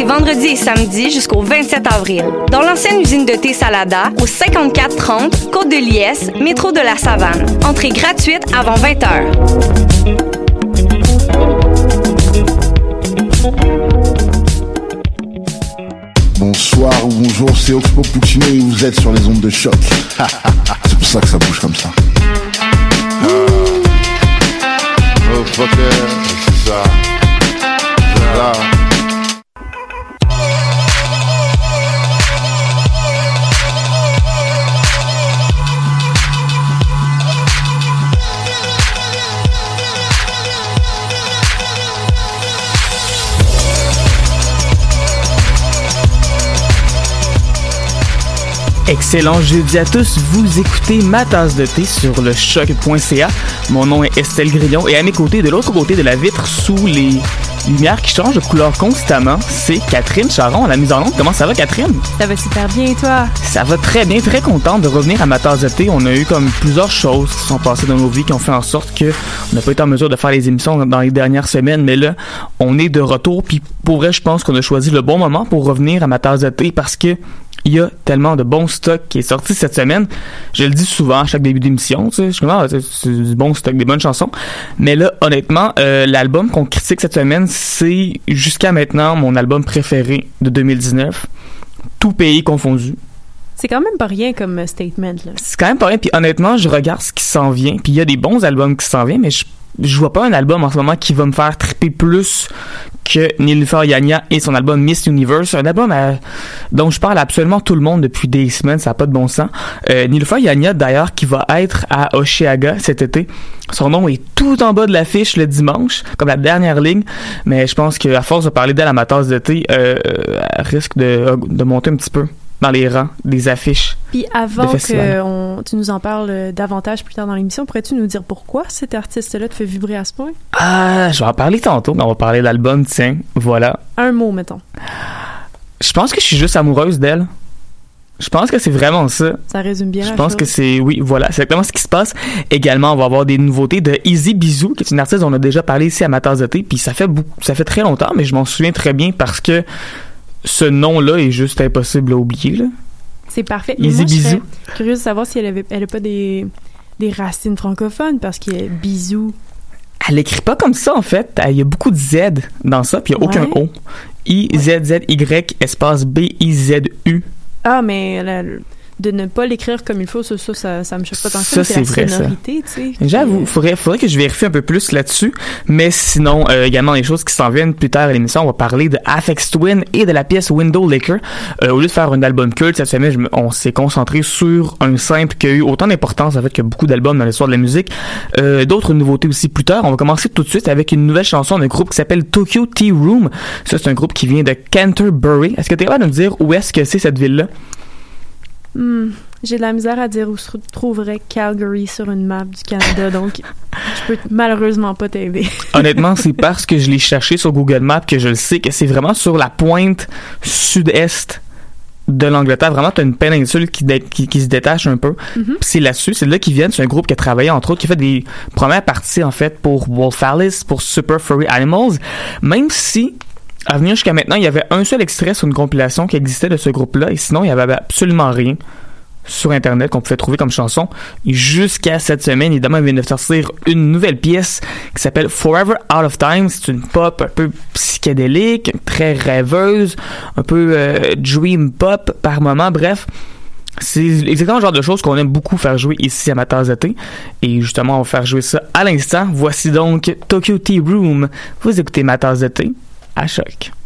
Les vendredis et samedis jusqu'au 27 avril. Dans l'ancienne usine de thé Salada, au 5430 Côte de Liesse, métro de la Savane. Entrée gratuite avant 20 h. Bonsoir ou bonjour, c'est Oxpo Puccino et vous êtes sur les ondes de choc. c'est pour ça que ça bouge comme ça. Oh, fucker, c'est ça. C'est ça. Excellent jeudi à tous, vous écoutez ma tasse de thé sur le choc.ca. Mon nom est Estelle Grillon et à mes côtés, de l'autre côté de la vitre, sous les lumières qui changent de couleur constamment, c'est Catherine Charon à la mise en onde. Comment ça va Catherine? Ça va super bien et toi? Ça va très bien, très contente de revenir à ma tasse de thé. On a eu comme plusieurs choses qui sont passées dans nos vies qui ont fait en sorte que on n'a pas été en mesure de faire les émissions dans les dernières semaines, mais là, on est de retour. Puis pour vrai, je pense qu'on a choisi le bon moment pour revenir à ma tasse de thé parce que il y a tellement de bons stocks qui est sorti cette semaine. Je le dis souvent à chaque début d'émission, tu sais, je suis comme, ah, c'est du bon stock, des bonnes chansons. Mais là, honnêtement, euh, l'album qu'on critique cette semaine, c'est jusqu'à maintenant mon album préféré de 2019. Tout pays confondu. C'est quand même pas rien comme euh, statement, là. C'est quand même pas rien. Puis honnêtement, je regarde ce qui s'en vient. Puis il y a des bons albums qui s'en viennent, mais je, je vois pas un album en ce moment qui va me faire triper plus que Nilüfer Yanya et son album Miss Universe. Un album euh, dont je parle à absolument tout le monde depuis des semaines, ça n'a pas de bon sens. Euh, Nilüfer Yanya, d'ailleurs, qui va être à Oshiaga cet été. Son nom est tout en bas de l'affiche le dimanche, comme la dernière ligne. Mais je pense qu'à force de parler d'elle à ma tasse de thé, euh, elle risque de monter un petit peu dans les rangs des affiches. Puis avant que on- tu nous en parles euh, davantage plus tard dans l'émission, pourrais-tu nous dire pourquoi cet artiste-là te fait vibrer à ce point? Ah, je vais en parler tantôt, mais on va parler de l'album, tiens, voilà. Un mot, mettons. Je pense que je suis juste amoureuse d'elle. Je pense que c'est vraiment ça. Ça résume bien Je la pense chose. que c'est, oui, voilà, c'est exactement ce qui se passe. Également, on va avoir des nouveautés de Easy Bisou, qui est une artiste dont on a déjà parlé ici à ma tasse de thé, puis ça fait beaucoup, ça fait très longtemps, mais je m'en souviens très bien parce que ce nom-là est juste impossible à oublier, là. C'est parfait. Easy Moi, je serais curieuse de savoir si elle avait elle a pas des, des racines francophones, parce qu'il y a bisous. Elle écrit pas comme ça, en fait. Il y a beaucoup de Z dans ça, puis il y a aucun Ouais. O. I-Z-Z-Y, espace B-I-Z-U. Ah, mais elle de ne pas l'écrire comme il faut, ça, ça, ça, ça me choque pas tant que Ça, ça. c'est vrai, ça. sonorité. J'avoue, qui, faudrait, faudrait que je vérifie un peu plus là-dessus. Mais sinon, euh, également des choses qui s'en viennent plus tard à l'émission, on va parler de Afex Twin et de la pièce Window Liquor. Euh, au lieu de faire un album culte cette semaine, je me- on s'est concentré sur un simple qui a eu autant d'importance en fait que beaucoup d'albums dans l'histoire de la musique. Euh, D'autres nouveautés aussi plus tard. On va commencer tout de suite avec une nouvelle chanson d'un groupe qui s'appelle Tokyo Tea Room. Ça, c'est un groupe qui vient de Canterbury. Est-ce que tu es capable de me dire où est-ce que c'est cette ville-là? Hmm, J'ai de la misère à dire où se trouverait Calgary sur une map du Canada, donc je peux malheureusement pas t'aider. Honnêtement, c'est parce que je l'ai cherché sur Google Maps que je le sais que c'est vraiment sur la pointe sud-est de l'Angleterre. Vraiment, t'as une péninsule qui, dé- qui, qui se détache un peu. Puis C'est là-dessus, c'est là qu'ils viennent. C'est un groupe qui a travaillé, entre autres, qui a fait des premières parties, en fait, pour Wolf Alice, pour Super Furry Animals. Même si, à venir jusqu'à maintenant, il y avait un seul extrait sur une compilation qui existait de ce groupe-là, et sinon, il y avait absolument rien sur Internet qu'on pouvait trouver comme chanson. Jusqu'à cette semaine, évidemment, ils viennent de sortir une nouvelle pièce qui s'appelle Forever Out of Time. C'est une pop un peu psychédélique, très rêveuse, un peu euh, dream pop par moment. Bref, c'est exactement le genre de choses qu'on aime beaucoup faire jouer ici à Matazate. Et justement, on va faire jouer ça à l'instant. Voici donc Tokyo Tea Room. Vous écoutez Matazate Hashtag.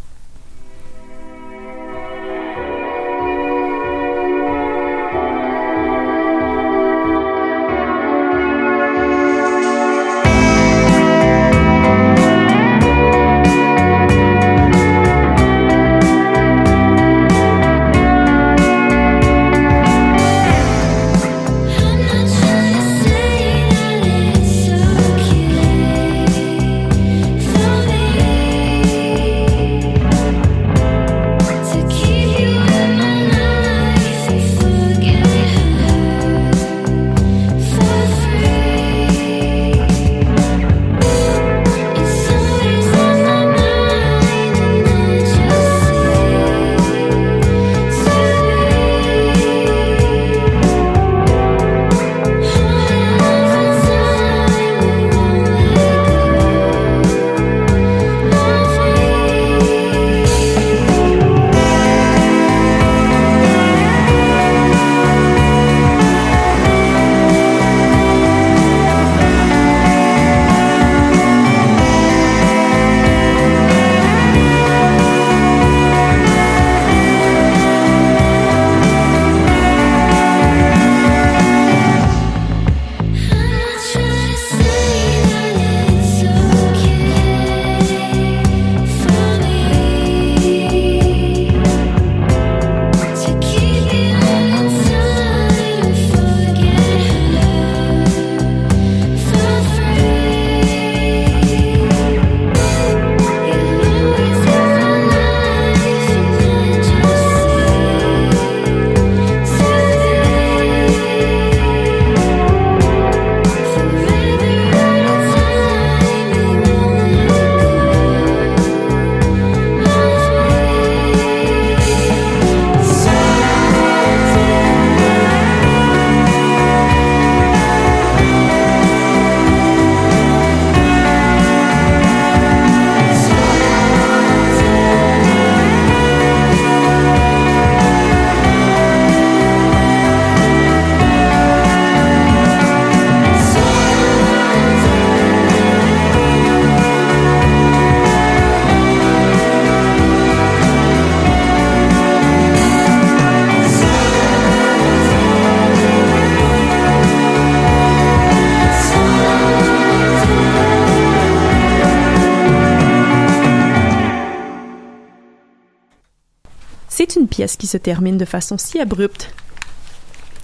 Pièce qui se termine de façon si abrupte.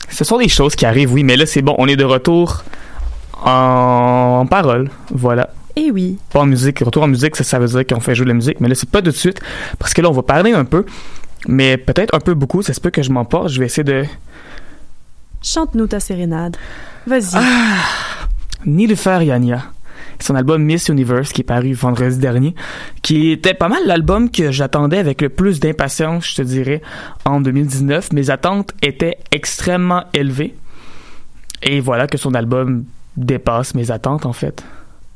Ce sont des choses qui arrivent, oui, mais là, c'est bon, on est de retour en, en parole. Voilà. Eh oui. Pas en musique. Retour en musique, ça, ça veut dire qu'on fait jouer de la musique, mais là, c'est pas tout de suite. Parce que là, on va parler un peu, mais peut-être un peu beaucoup. Ça se peut que je m'emporte. Je vais essayer de. Chante-nous ta sérénade. Vas-y. Nilufer Yania. Son album Miss Universe qui est paru vendredi dernier, qui était pas mal l'album que j'attendais avec le plus d'impatience, je te dirais, en 2019. Mes attentes étaient extrêmement élevées. Et voilà que son album dépasse mes attentes, en fait.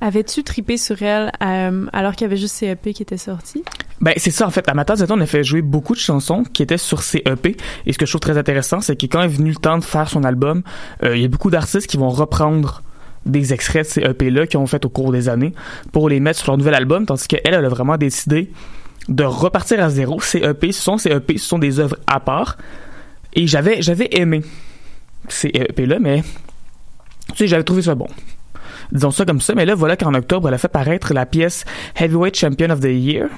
Avais-tu tripé sur elle euh, alors qu'il y avait juste CEP qui était sorti? Ben, c'est ça, en fait. À Matas on a fait jouer beaucoup de chansons qui étaient sur ces EP. Et ce que je trouve très intéressant, c'est que quand est venu le temps de faire son album, euh, il y a beaucoup d'artistes qui vont reprendre des extraits de ces EP-là qu'ils ont fait au cours des années pour les mettre sur leur nouvel album, tandis qu'elle, elle a vraiment décidé de repartir à zéro. Ces EP, ce sont ces EP, ce sont des œuvres à part. Et j'avais, j'avais aimé ces EP-là, mais tu sais, j'avais trouvé ça bon. Disons ça comme ça, mais là, voilà qu'en octobre, elle a fait paraître la pièce Heavyweight Champion of the Year,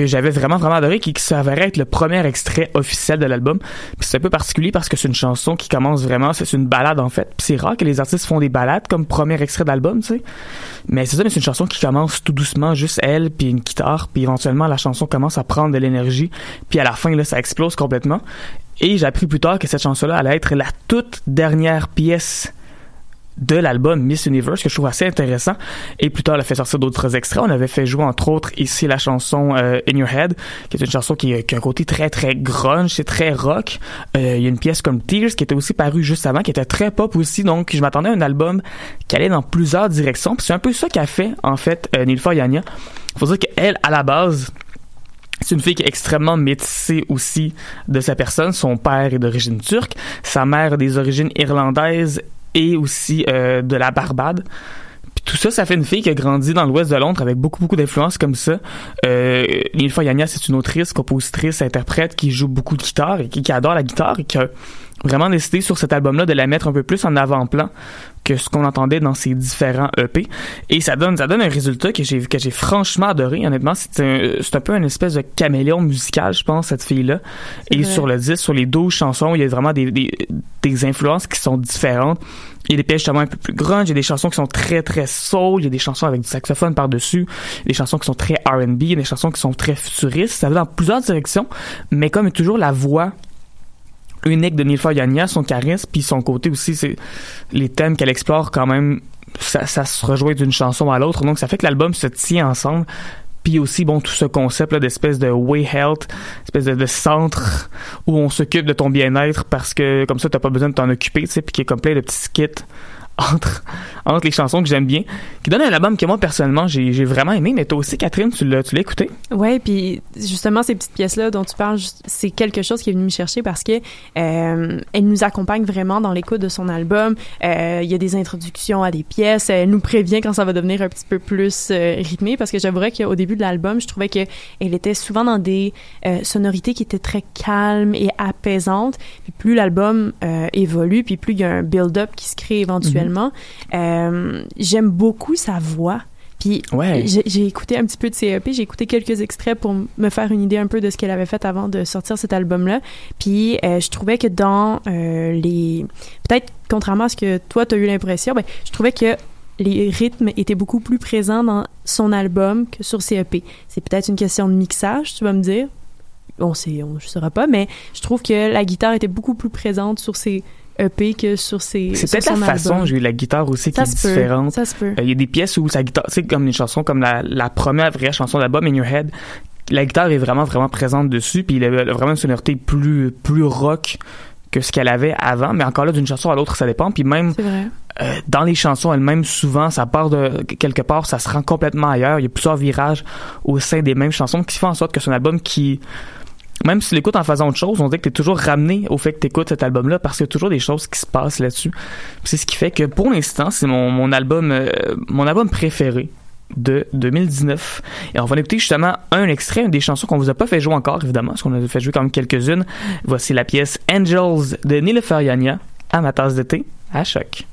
que j'avais vraiment vraiment adoré qui s'avérait être le premier extrait officiel de l'album. c'est un peu particulier parce que c'est une chanson qui commence vraiment, c'est une balade en fait. c'est rare que les artistes font des balades comme premier extrait d'album, tu sais. Mais c'est ça, mais c'est une chanson qui commence tout doucement, juste elle puis une guitare, puis éventuellement la chanson commence à prendre de l'énergie, puis à la fin là ça explose complètement. Et j'ai appris plus tard que cette chanson-là allait être la toute dernière pièce de l'album Miss Universe que je trouve assez intéressant. Et plus tard elle a fait sortir d'autres extraits. On avait fait jouer entre autres ici la chanson euh, In Your Head qui est une chanson qui, a un côté très très grunge c'est très rock. Euh, il y a une pièce comme Tears qui était aussi parue juste avant qui était très pop aussi. Donc je m'attendais à un album qui allait dans plusieurs directions. C'est un peu ça qu'a fait en fait euh, Nilfa Yanya faut dire qu'elle à la base c'est une fille qui est extrêmement métissée aussi de sa personne. Son père est d'origine turque, sa mère des origines irlandaises et aussi euh, de la Barbade. Tout ça, ça fait une fille qui a grandi dans l'ouest de Londres avec beaucoup, beaucoup d'influences comme ça. Euh, Nilfa Yanya, c'est une autrice, compositrice, interprète qui joue beaucoup de guitare et qui, qui adore la guitare et qui a vraiment décidé sur cet album-là de la mettre un peu plus en avant-plan que ce qu'on entendait dans ses différents EP et ça donne ça donne un résultat que j'ai que j'ai franchement adoré. Honnêtement c'est un, c'est un peu une espèce de caméléon musical je pense cette fille là et sur le disque sur les 12 chansons il y a vraiment des, des, des influences qui sont différentes. Il y a des pièces justement un peu plus grandes, il y a des chansons qui sont très très soul, il y a des chansons avec du saxophone par-dessus, des chansons qui sont très R&B, il y a des chansons qui sont très futuristes, ça va dans plusieurs directions, mais comme toujours la voix unique de Nilfa Yanya, son charisme, puis son côté aussi, c'est les thèmes qu'elle explore quand même, ça, se rejoint d'une chanson à l'autre, donc ça fait que l'album se tient ensemble. Puis aussi, bon, tout ce concept d'espèce de way health, espèce de, centre où on s'occupe de ton bien-être parce que comme ça, t'as pas besoin de t'en occuper, tu sais, puis qui est comme plein de petits skits entre, entre les chansons que j'aime bien, qui donne un album que moi, personnellement, j'ai vraiment aimé. Mais toi aussi, Catherine, tu l'as écouté? Ouais, puis justement, ces petites pièces-là dont tu parles, c'est quelque chose qui est venu me chercher parce que euh, elle nous accompagne vraiment dans l'écoute de son album. Euh, il y a des introductions à des pièces. Elle nous prévient quand ça va devenir un petit peu plus euh, rythmé parce que j'avouerais qu'au début de l'album, je trouvais qu'elle était souvent dans des sonorités qui étaient très calmes et apaisantes. Puis plus l'album évolue, puis plus il y a un build-up qui se crée éventuellement. Euh, j'aime beaucoup sa voix. Puis j'ai écouté un petit peu de CEP, j'ai écouté quelques extraits pour me faire une idée un peu de ce qu'elle avait fait avant de sortir cet album-là. Puis euh, je trouvais que dans euh, les... Peut-être contrairement à ce que toi, tu as eu l'impression, ben, je trouvais que les rythmes étaient beaucoup plus présents dans son album que sur CEP. C'est peut-être une question de mixage, tu vas me dire. On sait, on, je saurais pas, mais je trouve que la guitare était beaucoup plus présente sur ces EP que sur ses. C'est peut-être la façon, j'ai eu la guitare aussi qui est différente. Ça se peut. Il y a des pièces où sa guitare, c'est comme une chanson comme la, la première vraie chanson de l'album, In Your Head, la guitare est vraiment vraiment présente dessus, puis il a vraiment une sonorité plus plus rock que ce qu'elle avait avant, mais encore là d'une chanson à l'autre ça dépend, puis même euh, dans les chansons elles-mêmes souvent ça part de quelque part, ça se rend complètement ailleurs, il y a plusieurs virages au sein des mêmes chansons qui font en sorte que c'est un album qui même si tu l'écoutes en faisant autre chose, on dit que tu es toujours ramené au fait que tu écoutes cet album-là parce qu'il y a toujours des choses qui se passent là-dessus. C'est ce qui fait que pour l'instant, c'est mon, album euh, mon album préféré de 2019. Et on va écouter justement un extrait, des chansons qu'on vous a pas fait jouer encore, évidemment, parce qu'on a fait jouer quand même quelques-unes. Voici la pièce Angels de Nilofer Yanya à ma tasse de thé à choc.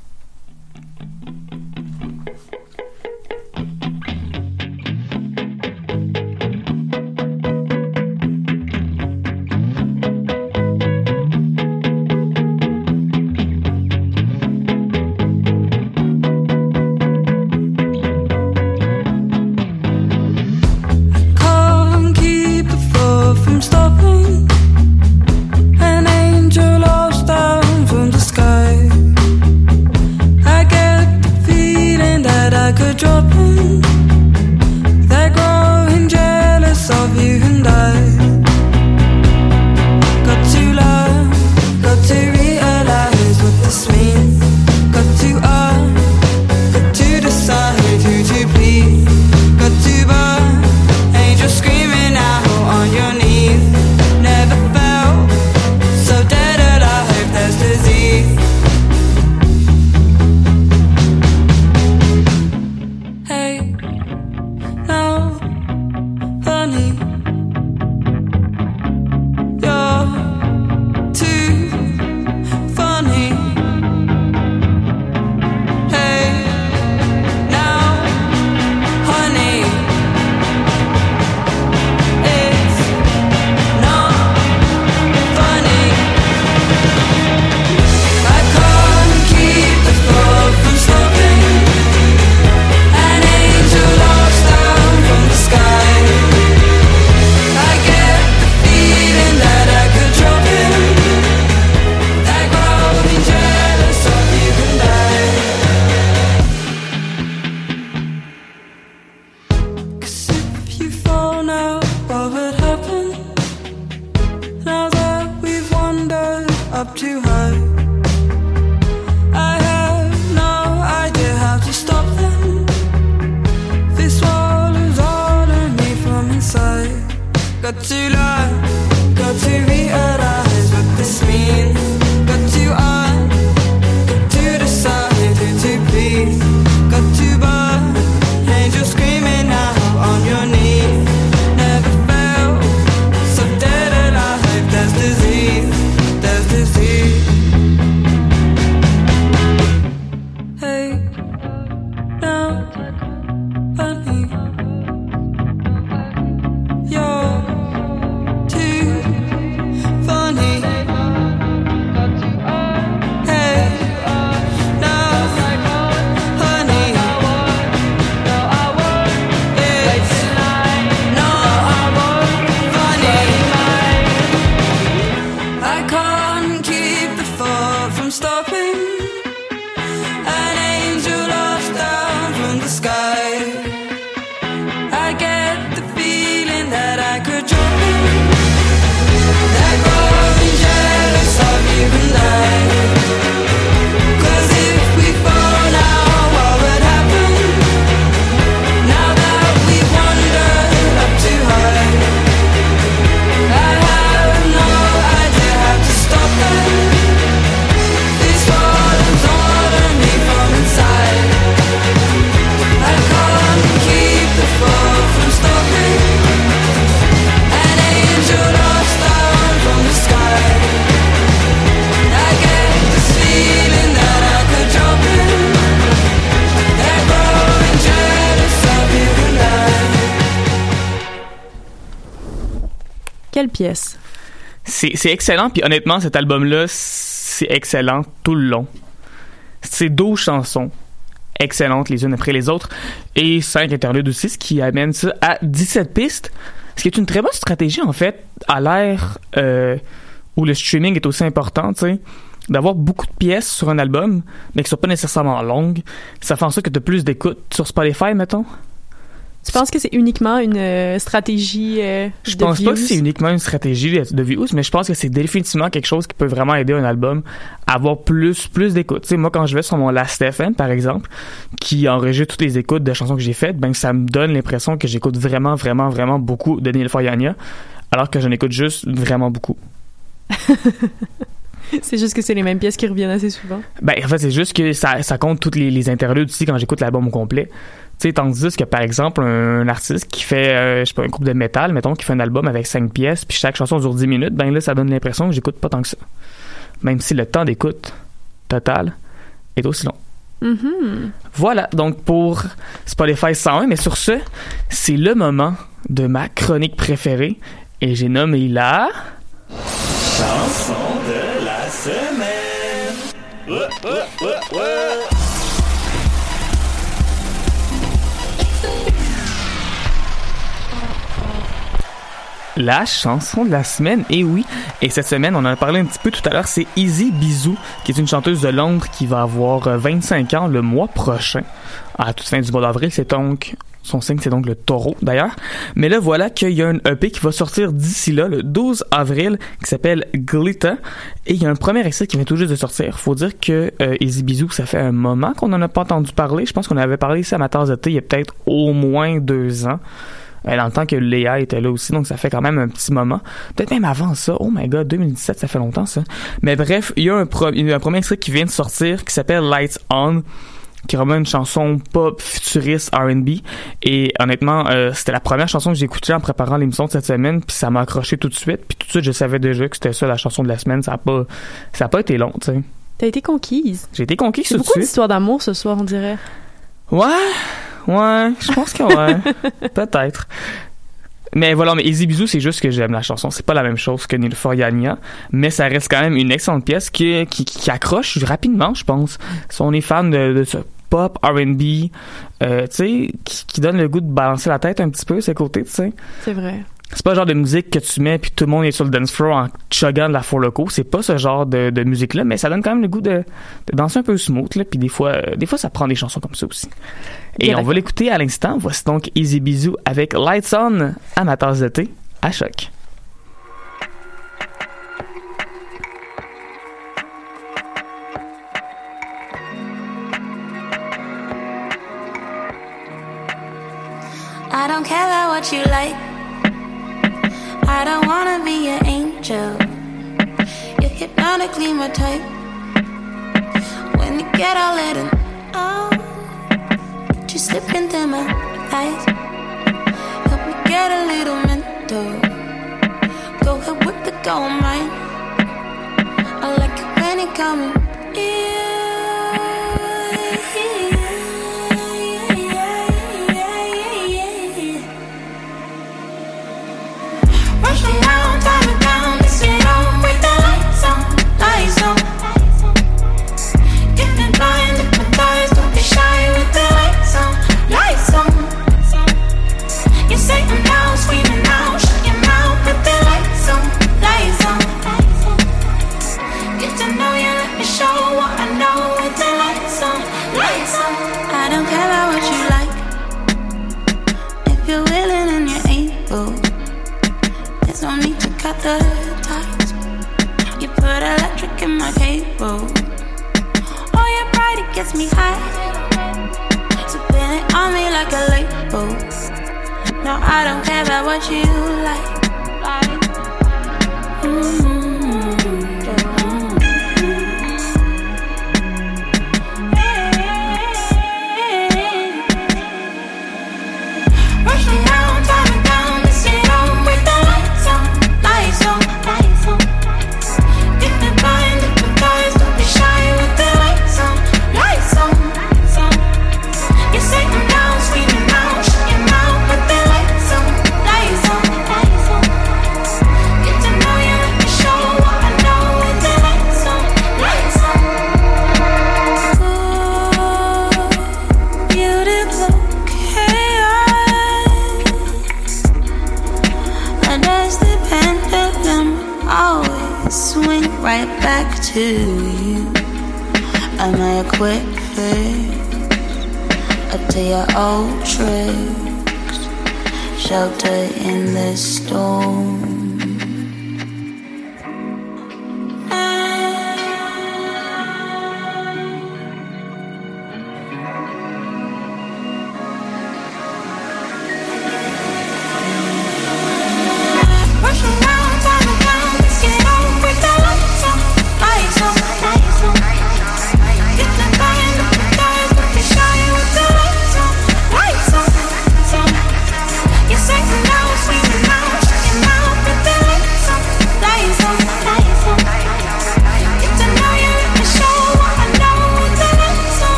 C'est excellent, puis honnêtement, cet album-là, c'est excellent tout le long. C'est 12 chansons excellentes les unes après les autres, et 5 interludes aussi, ce qui amène ça à 17 pistes, ce qui est une très bonne stratégie, en fait, à l'ère euh, où le streaming est aussi important, tu d'avoir beaucoup de pièces sur un album, mais qui sont pas nécessairement longues. Ça fait en sorte que tu as plus d'écoute sur Spotify, mettons. Tu penses que c'est uniquement une euh, stratégie euh, Je de pense pas que c'est uniquement une stratégie de- views, mais je pense que c'est définitivement quelque chose qui peut vraiment aider un album à avoir plus, plus d'écoute. Tu sais, moi, quand je vais sur mon Last FM, par exemple, qui enregistre toutes les écoutes de chansons que j'ai faites, ben, ça me donne l'impression que j'écoute vraiment, vraiment, vraiment beaucoup de Neil Foyania, alors que j'en écoute juste vraiment beaucoup. C'est juste que c'est les mêmes pièces qui reviennent assez souvent. Ben, en fait, c'est juste que ça, ça compte toutes les, les interludes aussi quand j'écoute l'album au complet. Tu sais, tandis que, par exemple, un, artiste qui fait, euh, je sais pas, un groupe de métal, mettons, qui fait un album avec 5 pièces, puis chaque chanson dure 10 minutes, ben là, ça donne l'impression que j'écoute pas tant que ça. Même si le temps d'écoute total est aussi long. Mhm. Voilà, donc pour Spotify 101, mais sur ce, c'est le moment de ma chronique préférée, et j'ai nommé la... Chanson de la semaine. La chanson de la semaine, et oui, et cette semaine, on en a parlé un petit peu tout à l'heure, c'est Easy Bisou, qui est une chanteuse de Londres qui va avoir euh, 25 ans le mois prochain, à toute fin du mois d'avril, c'est donc son signe, c'est donc le taureau d'ailleurs. Mais là, voilà qu'il y a un EP qui va sortir d'ici là, le 12 avril, qui s'appelle Glitter. Et il y a un premier extrait qui vient tout juste de sortir. Faut dire que euh, Easy Bisou, ça fait un moment qu'on n'en a pas entendu parler. Je pense qu'on avait parlé ici à ma tasse de il y a peut-être au moins deux ans. Euh, dans le temps que Léa était là aussi, donc ça fait quand même un petit moment. Peut-être même avant ça. Oh my god, 2017, ça fait longtemps ça. Mais bref, il y a un, pro- un premier extrait qui vient de sortir qui s'appelle Lights On qui est vraiment une chanson pop futuriste R&B et honnêtement euh, c'était la première chanson que j'ai écoutée en préparant l'émission de cette semaine puis ça m'a accroché tout de suite puis tout de suite je savais déjà que c'était ça la chanson de la semaine ça a pas ça a pas été long tu sais T'as été conquise. j'ai été conquis C'est tout de beaucoup d'histoires d'amour ce soir, on dirait. Ouais, ouais, je pense que ouais, peut-être. Mais voilà, mais Easy Bisou, c'est juste que j'aime la chanson. C'est pas la même chose que Nilforiania, mais ça reste quand même une excellente pièce qui, qui, qui accroche rapidement, je pense. Si on est fan de, de ce pop, R&B, euh, tu sais, qui, qui donne le goût de balancer la tête un petit peu, ses côtés, tu sais. C'est vrai. C'est pas le genre de musique que tu mets puis tout le monde est sur le dance floor en chuggant de la four loco. C'est pas ce genre de, de musique là, mais ça donne quand même le goût de, de danser un peu smooth là. Puis des fois, euh, des fois ça prend des chansons comme ça aussi. Et Bien on va l'écouter à l'instant. Voici donc Easy Bisou avec Lights On à ma tasse de thé à choc. I don't care about what you like. I don't wanna be your angel. You're hypnotically my type. When you get all lit and oh, but you slip into my eyes. Help me get a little mental. Go ahead with the gold mine. I like it when you come in. The ties. You put electric in my cable. Oh, your body gets me high. So pin it on me like a label. No, I don't care about what you like. Rushing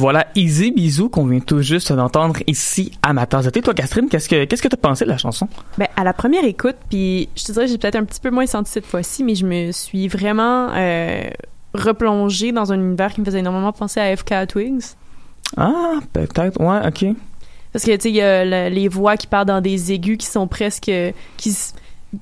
voilà, Easy Bisous qu'on vient tout juste d'entendre ici à ma tasse. Toi, Catherine, qu'est-ce que qu'est-ce que t'as pensé de la chanson? Ben, à la première écoute, puis je te dirais, j'ai peut-être un petit peu moins senti cette fois-ci, mais je me suis vraiment euh, replongée dans un univers qui me faisait énormément penser à FK Twigs. Ah, peut-être, ouais, ok. Parce que, tu sais, il y a le- les voix qui partent dans des aigus qui sont presque... qui se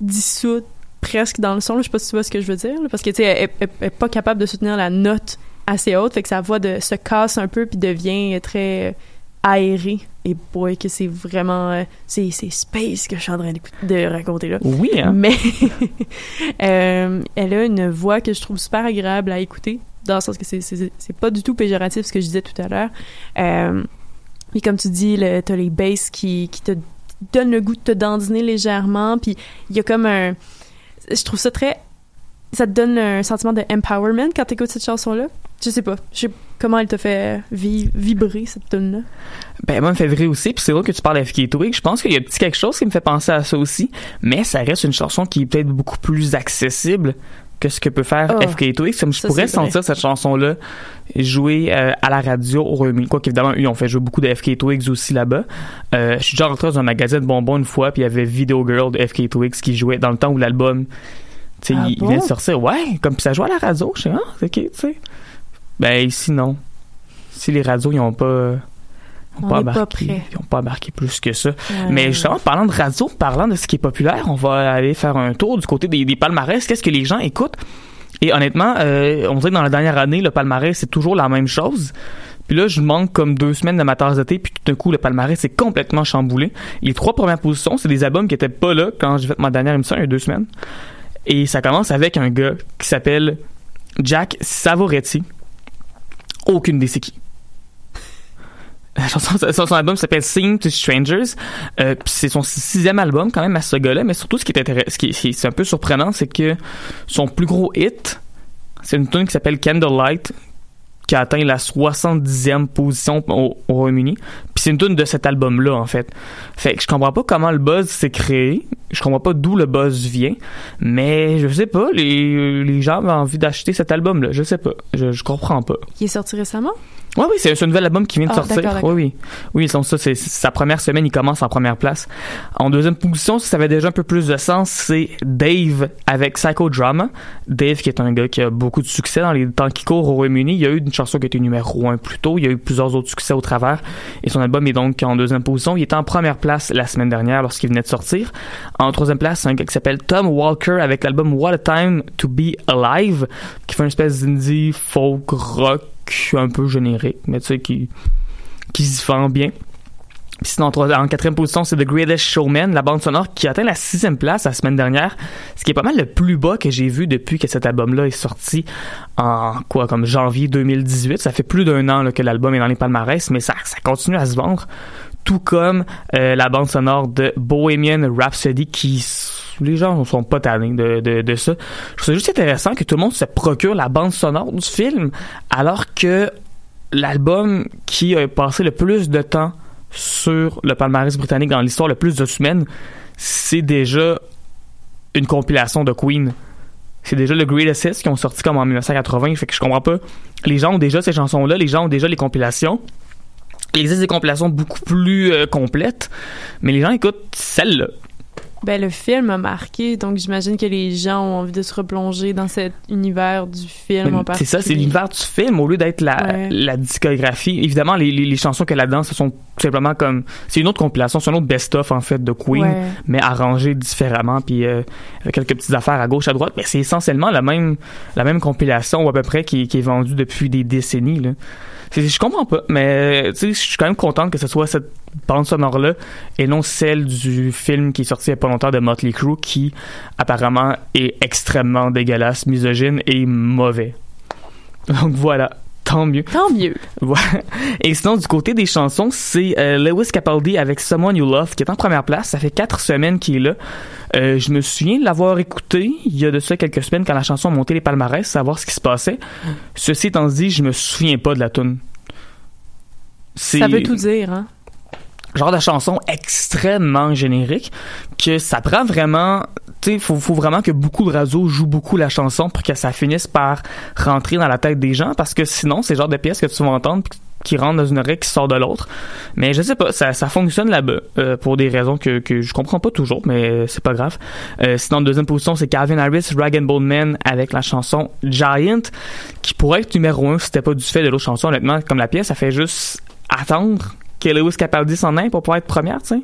dissoutent presque dans le son. Je sais pas si tu vois ce que je veux dire. là. Parce que, tu sais, elle, elle- elle est pas capable de soutenir la note assez haute. Fait que sa voix de, se casse un peu puis devient très aérée. Et boy, que c'est vraiment... euh, c'est c'est space que je suis en train de raconter là. Oui, hein? Mais euh, elle a une voix que je trouve super agréable à écouter, dans le sens que c'est- pas du tout péjoratif ce que je disais tout à l'heure. Euh, et comme tu dis, le- t'as les basses qui, qui te donnent le goût de te dandiner légèrement, puis il y a comme un... Je trouve ça très... Ça te donne un sentiment de empowerment quand t'écoutes cette chanson-là. Je sais pas. Je sais comment elle te fait vi- vibrer, cette tune-là. Ben, moi, me fait vrai aussi. Puis c'est vrai que tu parles de FK Twig. Je pense qu'il y a petit quelque chose qui me fait penser à ça aussi. Mais ça reste une chanson qui est peut-être beaucoup plus accessible que ce que peut faire Oh, FK Twig. Comme je ça, pourrais sentir cette chanson-là jouer euh, à la radio au Royaume-Uni. Quoi qu'évidemment, eux, on fait jouer beaucoup de FK Twigs aussi là-bas. Euh, je suis déjà rentré dans un magasin de bonbons une fois, puis il y avait Video Girl de FK Twigs qui jouait dans le temps où l'album, tu sais, Ah il, il bon? venait de sortir. Ouais, comme puis ça jouait à la radio. Je sais, ah, ok, tu sais. Ben, ici, non. Si les radios, ils ont pas... Ils ont On pas embarqué. Ils ont pas embarqué plus que ça. Ouais. Mais justement, parlant de radio, parlant de ce qui est populaire, on va aller faire un tour du côté des, des palmarès. Qu'est-ce que les gens écoutent? Et honnêtement, euh, on dirait que dans la dernière année, le palmarès, c'est toujours la même chose. Puis là, je manque comme deux semaines de ma tasse de thé, puis tout d'un coup, le palmarès est complètement chamboulé. Les trois premières positions, c'est des albums qui étaient pas là quand j'ai fait ma dernière émission il y a deux semaines. Et ça commence avec un gars qui s'appelle Jack Savoretti. Aucune idée c'est qui. Son, son album s'appelle Sing to Strangers. Euh, c'est son sixième album quand même à ce gars-là. Mais surtout, ce qui est intéressant, ce qui, ce qui est un peu surprenant, c'est que son plus gros hit, c'est une tune qui s'appelle Candlelight, qui a atteint la 70e position au, au Royaume-Uni. Puis c'est une tune de cet album-là, en fait. Fait que je comprends pas comment le buzz s'est créé. Je comprends pas d'où le buzz vient. Mais je sais pas, les, gens ont envie d'acheter cet album-là. Je sais pas. Je, je comprends pas. Qui est sorti récemment? Oui, oui, c'est un nouvel album qui vient de Ah, sortir. Oui, oui. Oui, donc ça, c'est sa première semaine, il commence en première place. En deuxième position, si ça avait déjà un peu plus de sens, c'est Dave avec Psychodrama. Dave, qui est un gars qui a beaucoup de succès dans les temps qui courent au Royaume-Uni. Il y a eu une chanson qui été numéro un plus tôt. Il y a eu plusieurs autres succès au travers. Et son album est donc en deuxième position. Il était en première place la semaine dernière lorsqu'il venait de sortir. En troisième place, c'est un gars qui s'appelle Tom Walker avec l'album What a Time to Be Alive, qui fait une espèce d'indie folk rock un peu générique, mais tu sais, qui, qui se vend bien. Puis sinon, en, quatrième position, c'est The Greatest Showman, la bande sonore qui atteint la sixième place la semaine dernière, ce qui est pas mal le plus bas que j'ai vu depuis que cet album-là est sorti en quoi, comme janvier 2018. Ça fait plus d'un an que l'album est dans les palmarès, mais ça, ça continue à se vendre. Tout comme euh, la bande sonore de Bohemian Rhapsody qui les gens ne sont pas tannés de, de, de ça. Je trouve ça juste intéressant que tout le monde se procure la bande sonore du film alors que l'album qui a passé le plus de temps sur le palmarès britannique dans l'histoire, le plus de semaines, c'est déjà une compilation de Queen. C'est déjà le Greatest Hits qui ont sorti comme en 1980, fait que je comprends pas. Les gens ont déjà ces chansons-là, les gens ont déjà les compilations. Il existe des compilations beaucoup plus euh, complètes, mais les gens écoutent celle-là. Ben, le film a marqué, donc j'imagine que les gens ont envie de se replonger dans cet univers du film C'est ça, c'est l'univers du film au lieu d'être la, Ouais. la discographie. Évidemment, les, les, les chansons qu'elle a là-dedans, ce sont tout simplement comme. C'est une autre compilation, c'est un autre best-of en fait de Queen, Ouais. mais arrangé différemment, puis euh, avec quelques petites affaires à gauche, à droite. Mais c'est essentiellement la même, la même compilation ou à peu près qui, qui est vendue depuis des décennies. Là. Je comprends pas, mais sais, je suis quand même contente que ce soit cette bande sonore-là et non celle du film qui est sorti il y a pas longtemps de Motley Crue qui apparemment est extrêmement dégueulasse, misogyne et mauvais. Donc voilà, tant mieux. Tant mieux. Et sinon, du côté des chansons, c'est euh, Lewis Capaldi avec Someone You Love qui est en première place. Ça fait quatre semaines qu'il est là. Euh, je me souviens de l'avoir écouté il y a de ça quelques semaines quand la chanson a monté les palmarès, savoir ce qui se passait. Ceci étant dit, je me souviens pas de la tune. Ça veut tout dire, hein? Genre de chanson extrêmement générique que ça prend vraiment tu sais faut, vraiment que beaucoup de radios jouent beaucoup la chanson pour que ça finisse par rentrer dans la tête des gens parce que sinon c'est genre de pièces que tu vas entendre qui rentre dans une oreille qui sort de l'autre. Mais je sais pas ça, ça fonctionne là-bas euh, pour des raisons que, je comprends pas toujours mais c'est pas grave. Euh, sinon en deuxième position c'est Calvin Harris Rag and Bone Man avec la chanson Giant qui pourrait être numéro un si c'était pas du fait de l'autre chanson honnêtement. Comme la pièce ça fait juste attendre que Lewis Capaldi s'en aille pour pouvoir être première, tu sais.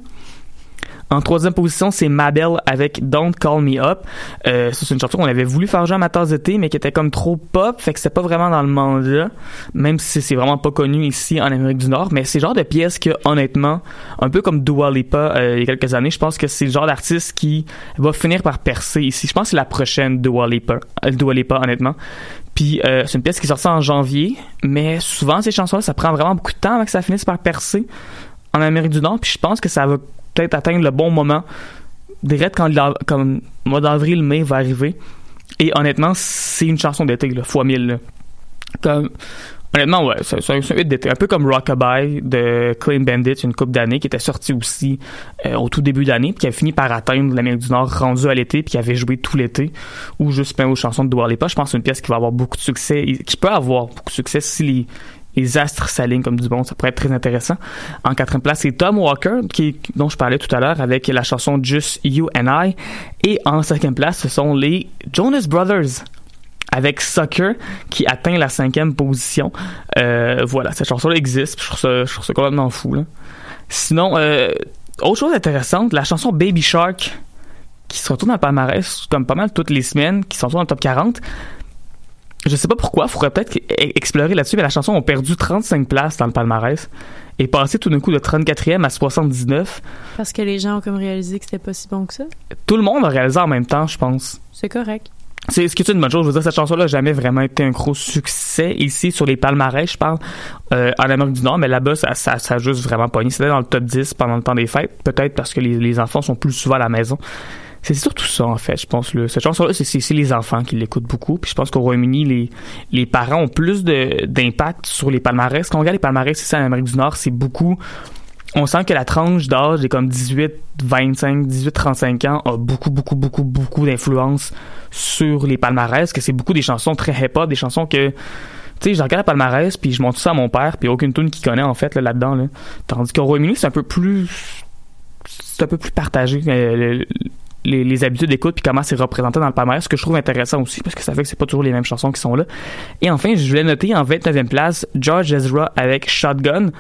En troisième position, c'est Mabel avec Don't Call Me Up. Euh, c'est une chanson qu'on avait voulu faire jouer à ma mais qui était comme trop pop, fait que c'était pas vraiment dans le mandat, même si c'est vraiment pas connu ici en Amérique du Nord. Mais c'est le genre de pièce que, honnêtement, un peu comme Dua Lipa euh, il y a quelques années, je pense que c'est le genre d'artiste qui va finir par percer ici. Je pense que c'est la prochaine Dua Lipa, euh, Dua Lipa honnêtement. Puis euh, c'est une pièce qui sortie en janvier, mais souvent ces chansons-là, ça prend vraiment beaucoup de temps avant que ça finisse par percer en Amérique du Nord. Puis je pense que ça va peut-être atteindre le bon moment, direct quand le mois d'avril-mai va arriver. Et honnêtement, c'est une chanson d'été, là, fois. Comme, honnêtement, ouais, c'est un hit d'été. Un peu comme Rockabye de Clean Bandit, une couple d'années, qui était sorti aussi euh, au tout début d'année, puis qui a fini par atteindre l'Amérique du Nord rendu à l'été, puis qui avait joué tout l'été, ou juste plein aux chansons de Dua Lipa. Je pense que c'est une pièce qui va avoir beaucoup de succès, qui peut avoir beaucoup de succès si les, les astres s'alignent comme du bon, ça pourrait être très intéressant. En quatrième place, c'est Tom Walker, dont je parlais tout à l'heure, avec la chanson Just You and I. Et en cinquième place, ce sont les Jonas Brothers avec Sucker qui atteint la cinquième position. Euh, voilà, cette chanson-là existe. Je trouve ça, je trouve ça complètement fou. Sinon, euh, autre chose intéressante, la chanson Baby Shark qui se retrouve dans le palmarès comme pas mal toutes les semaines, qui se retrouve dans le top 40. Je sais pas pourquoi, faudrait peut-être e- explorer là-dessus, mais la chanson a perdu 35 places dans le palmarès et passé tout d'un coup de 34e à 79. Parce que les gens ont comme réalisé que c'était pas si bon que ça? Tout le monde a réalisé en même temps, je pense. C'est correct. c'est ce qui est une bonne chose. Je veux dire, cette chanson-là n'a jamais vraiment été un gros succès ici sur les palmarès, je parle, euh, en Amérique du Nord, mais là-bas, ça, ça, ça a juste vraiment pogné. C'était dans le top 10 pendant le temps des fêtes, peut-être parce que les, les enfants sont plus souvent à la maison. C'est surtout ça, en fait, je pense. Là. Cette chanson-là, c'est, les enfants qui l'écoutent beaucoup. Puis je pense qu'au Royaume-Uni, les, les parents ont plus d'impact sur les palmarès. Quand on regarde les palmarès ici en Amérique du Nord, c'est beaucoup on sent que la tranche d'âge des comme 18, 25, 18, 35 ans a beaucoup, beaucoup, beaucoup, beaucoup d'influence sur les palmarès, que c'est beaucoup des chansons très hip-hop, des chansons que, tu sais, je regarde la palmarès, puis je montre ça à mon père, puis aucune tune qu'il connaît, en fait, là, là-dedans, là. Tandis qu'au Royaume-Uni, c'est un peu plus, c'est un peu plus partagé, euh, le- les, habitudes d'écoute, puis comment c'est représenté dans le palmarès, ce que je trouve intéressant aussi, parce que ça fait que c'est pas toujours les mêmes chansons qui sont là. Et enfin, je voulais noter en 29e place, George Ezra avec Shotgun.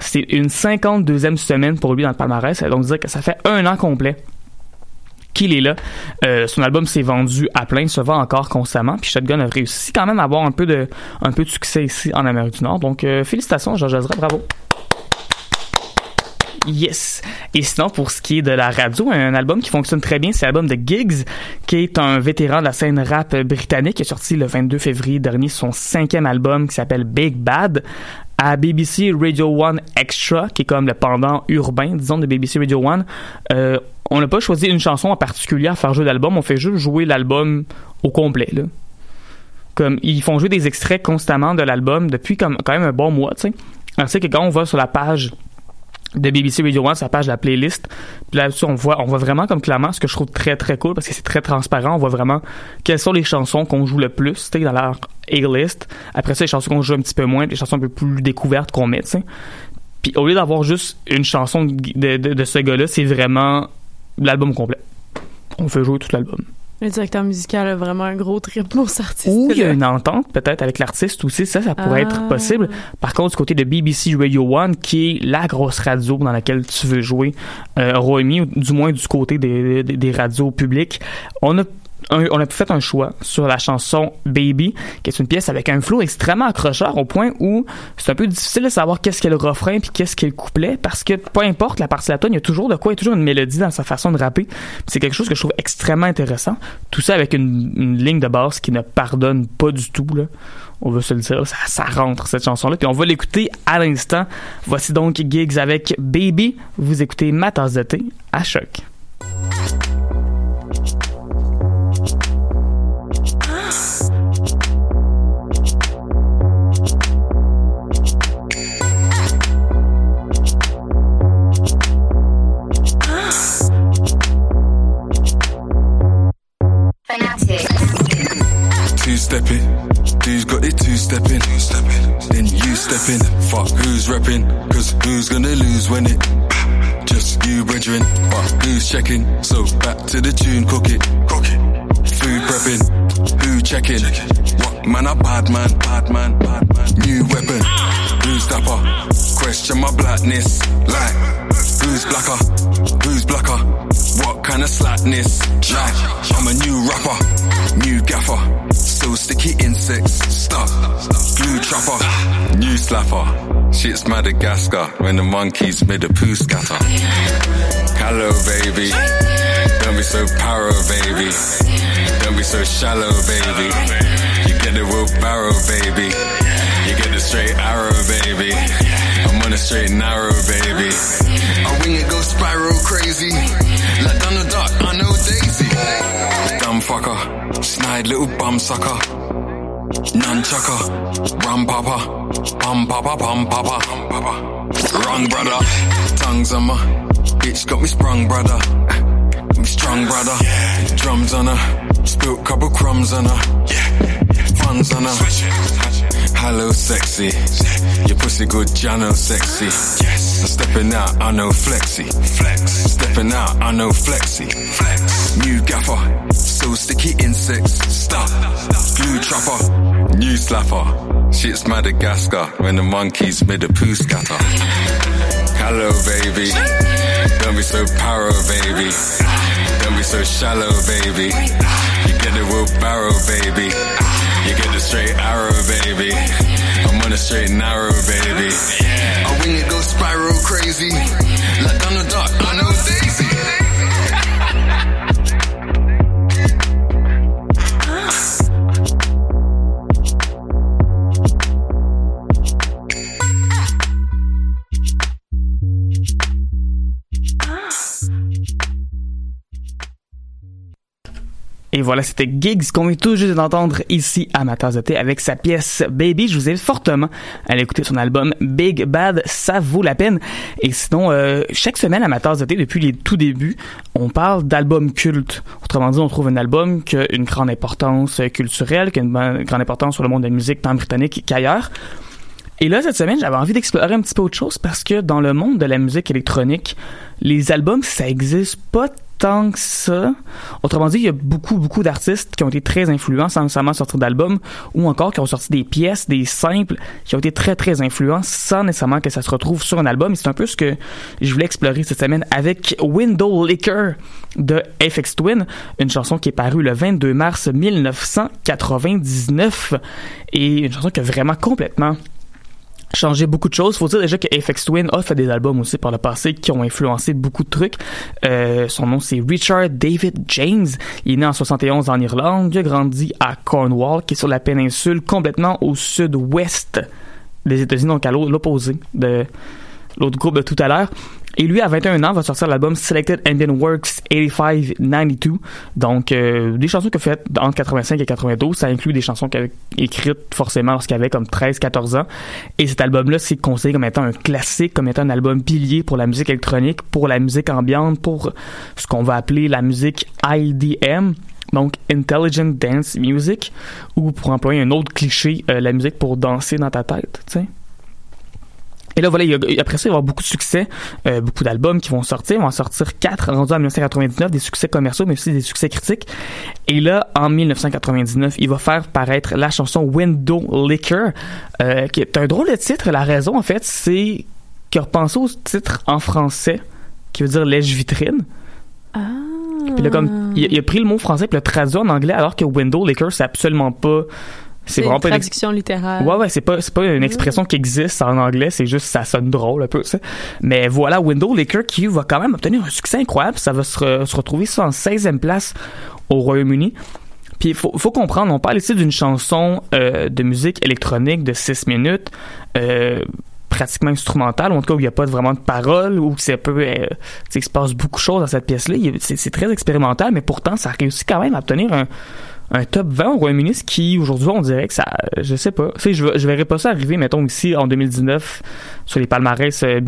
C'est une 52e semaine pour lui dans le palmarès. Donc, dire que ça fait un an complet qu'il est là. Euh, son album s'est vendu à plein, se vend encore constamment. Puis Shotgun a réussi quand même à avoir un peu de, un peu de succès ici en Amérique du Nord. Donc, euh, félicitations, George Ezra, bravo. Yes. Et sinon, pour ce qui est de la radio, un album qui fonctionne très bien, c'est l'album de Giggs, qui est un vétéran de la scène rap britannique, qui est sorti le 22 février dernier son cinquième album qui s'appelle Big Bad à BBC Radio One Extra, qui est comme le pendant urbain, disons, de BBC Radio One. Euh, on n'a pas choisi une chanson en particulier à faire jouer l'album, on fait juste jouer l'album au complet. Comme, ils font jouer des extraits constamment de l'album depuis comme, quand même un bon mois, sais. Alors, c'est que quand on va sur la page de BBC Radio One, sa page de la playlist. Puis là-dessus, on voit, on voit vraiment comme clairement ce que je trouve très très cool parce que c'est très transparent. On voit vraiment quelles sont les chansons qu'on joue le plus, dans leur A-list. Après ça, les chansons qu'on joue un petit peu moins, les chansons un peu plus découvertes qu'on met. Puis au lieu d'avoir juste une chanson de, de- de ce gars-là, c'est vraiment l'album complet. On fait jouer tout l'album. Le directeur musical a vraiment un gros trip pour cet artiste. Ou il y a une entente peut-être avec l'artiste aussi, ça, ça pourrait Ah. être possible. Par contre, du côté de BBC Radio One, qui est la grosse radio dans laquelle tu veux jouer euh, ou du moins du côté des, des, des radios publiques, on a on a fait un choix sur la chanson Baby, qui est une pièce avec un flow extrêmement accrocheur au point où c'est un peu difficile de savoir qu'est-ce qu'est le refrain puis qu'est-ce qu'est le couplet parce que peu importe la partie de la tonne, il y a toujours de quoi, il y a toujours une mélodie dans sa façon de rapper. C'est quelque chose que je trouve extrêmement intéressant. Tout ça avec une, ligne de basse qui ne pardonne pas du tout. On va se le dire, ça, ça rentre cette chanson-là. Puis on va l'écouter à l'instant. Voici donc Gigs avec Baby. Vous écoutez ma de thé à choc. Two stepping, dude's got it two stepping. Then you step in, fuck who's repping, cause who's gonna lose when it just you brethren, but who's checking? So back to the tune, cook it, cook it. Food prepping, who checking? What man a bad man, bad man, bad man. New weapon, who's dapper? Question my blackness, like who's blacker? What kind of slackness? Like I'm a new rapper, new gaffer, so sticky insects, stuff, glue trapper, new slapper. Shit's Madagascar when the monkeys made a poo scatter. Hello, baby. Don't be so paro, baby. Don't be so shallow, baby. You get the wheelbarrow, baby. You get the straight arrow, baby. I'm on a straight narrow, baby. I wing it go spiral crazy. Like the I know Daisy. Dumb fucker. Snide little bum sucker. Nunchucker, rum papa, pum papa, pum papa, pum papa. Wrong brother, tongues on my bitch got me sprung brother. Me strong brother, drums on her, spilt couple crumbs on her, funds on her. Hello sexy, your pussy good, Jano sexy. I'm stepping out, I know flexy. Flex. Stepping out, I know flexy. Flex. New gaffer, so sticky insects. Stop. Glue trapper, new slapper. Shit's Madagascar when the monkeys made a poo scatter. Hello, baby. Don't be so paro, baby. Don't be so shallow, baby. You get the wheelbarrow, baby. You get the straight arrow, baby on the straight and narrow, baby. Yeah. Oh, or we can go spiral crazy. Like voilà, c'était Gigs qu'on vient tout juste d'entendre ici à ma tasse de thé avec sa pièce Baby. Je vous invite fortement à écouter son album Big Bad, ça vaut la peine. Et sinon, euh, chaque semaine à ma tasse de thé, depuis les tout débuts, on parle d'albums cultes. Autrement dit, on trouve un album qui a une grande importance culturelle, qui a une grande importance sur le monde de la musique tant britannique qu'ailleurs. Et là, cette semaine, j'avais envie d'explorer un petit peu autre chose parce que dans le monde de la musique électronique, les albums, ça existe pas tant que ça. Autrement dit, il y a beaucoup, beaucoup d'artistes qui ont été très influents sans nécessairement sortir d'albums ou encore qui ont sorti des pièces, des simples, qui ont été très, très influents sans nécessairement que ça se retrouve sur un album. C'est un peu ce que je voulais explorer cette semaine avec Window Liquor de FX Twin, une chanson qui est parue le 22 mars 1999 et une chanson qui a vraiment complètement changé beaucoup de choses. Faut dire déjà que Aphex Twin a fait des albums aussi par le passé qui ont influencé beaucoup de trucs. Euh, son nom c'est Richard David James. Il est né en 71 en Irlande. Il a grandi à Cornwall, qui est sur la péninsule complètement au sud-ouest des États-Unis, donc à l'opposé de l'autre groupe de tout à l'heure. Et lui, à 21 ans, va sortir l'album Selected Ambient Works 85-92. Donc, euh, des chansons a faites entre 85 et 92. Ça inclut des chansons qu'il avait écrites forcément lorsqu'il avait comme 13-14 ans. Et cet album-là, c'est considéré comme étant un classique, comme étant un album pilier pour la musique électronique, pour la musique ambiante, pour ce qu'on va appeler la musique IDM. Donc, Intelligent Dance Music, ou pour employer un autre cliché, euh, la musique pour danser dans ta tête, tu sais. Et là, voilà, il y a- après ça, il va y avoir beaucoup de succès, euh, beaucoup d'albums qui vont sortir. Ils vont en sortir quatre rendus en 1999, des succès commerciaux, mais aussi des succès critiques. Et là, en 1999, il va faire paraître la chanson Window Liquor, euh, qui est un drôle de titre. La raison, en fait, c'est qu'il a repensé au titre en français, qui veut dire lèche-vitrine. Ah. Puis là, comme, il, il a pris le mot français puis l'a traduit en anglais, alors que Window Liquor, c'est absolument pas... C'est vraiment une pas une traduction littéraire. Ouais, ouais, c'est pas, c'est pas une expression qui existe en anglais, c'est juste, ça sonne drôle un peu, ça. Mais voilà, Window Liquor qui va quand même obtenir un succès incroyable. Ça va se, re- se retrouver en 16e place au Royaume-Uni. Puis il faut, faut comprendre, on parle ici d'une chanson euh, de musique électronique de 6 minutes, euh, pratiquement instrumentale, ou en tout cas où il n'y a pas vraiment de paroles, où c'est un peu, euh, il se passe beaucoup de choses dans cette pièce-là. C'est très expérimental, mais pourtant, ça réussit quand même à obtenir un, un top 20 au Royaume-Uni, ce qui, aujourd'hui, on dirait que ça, je sais pas. Tu sais, je, je verrais pas ça arriver, mettons, ici, en 2019, sur les palmarès euh,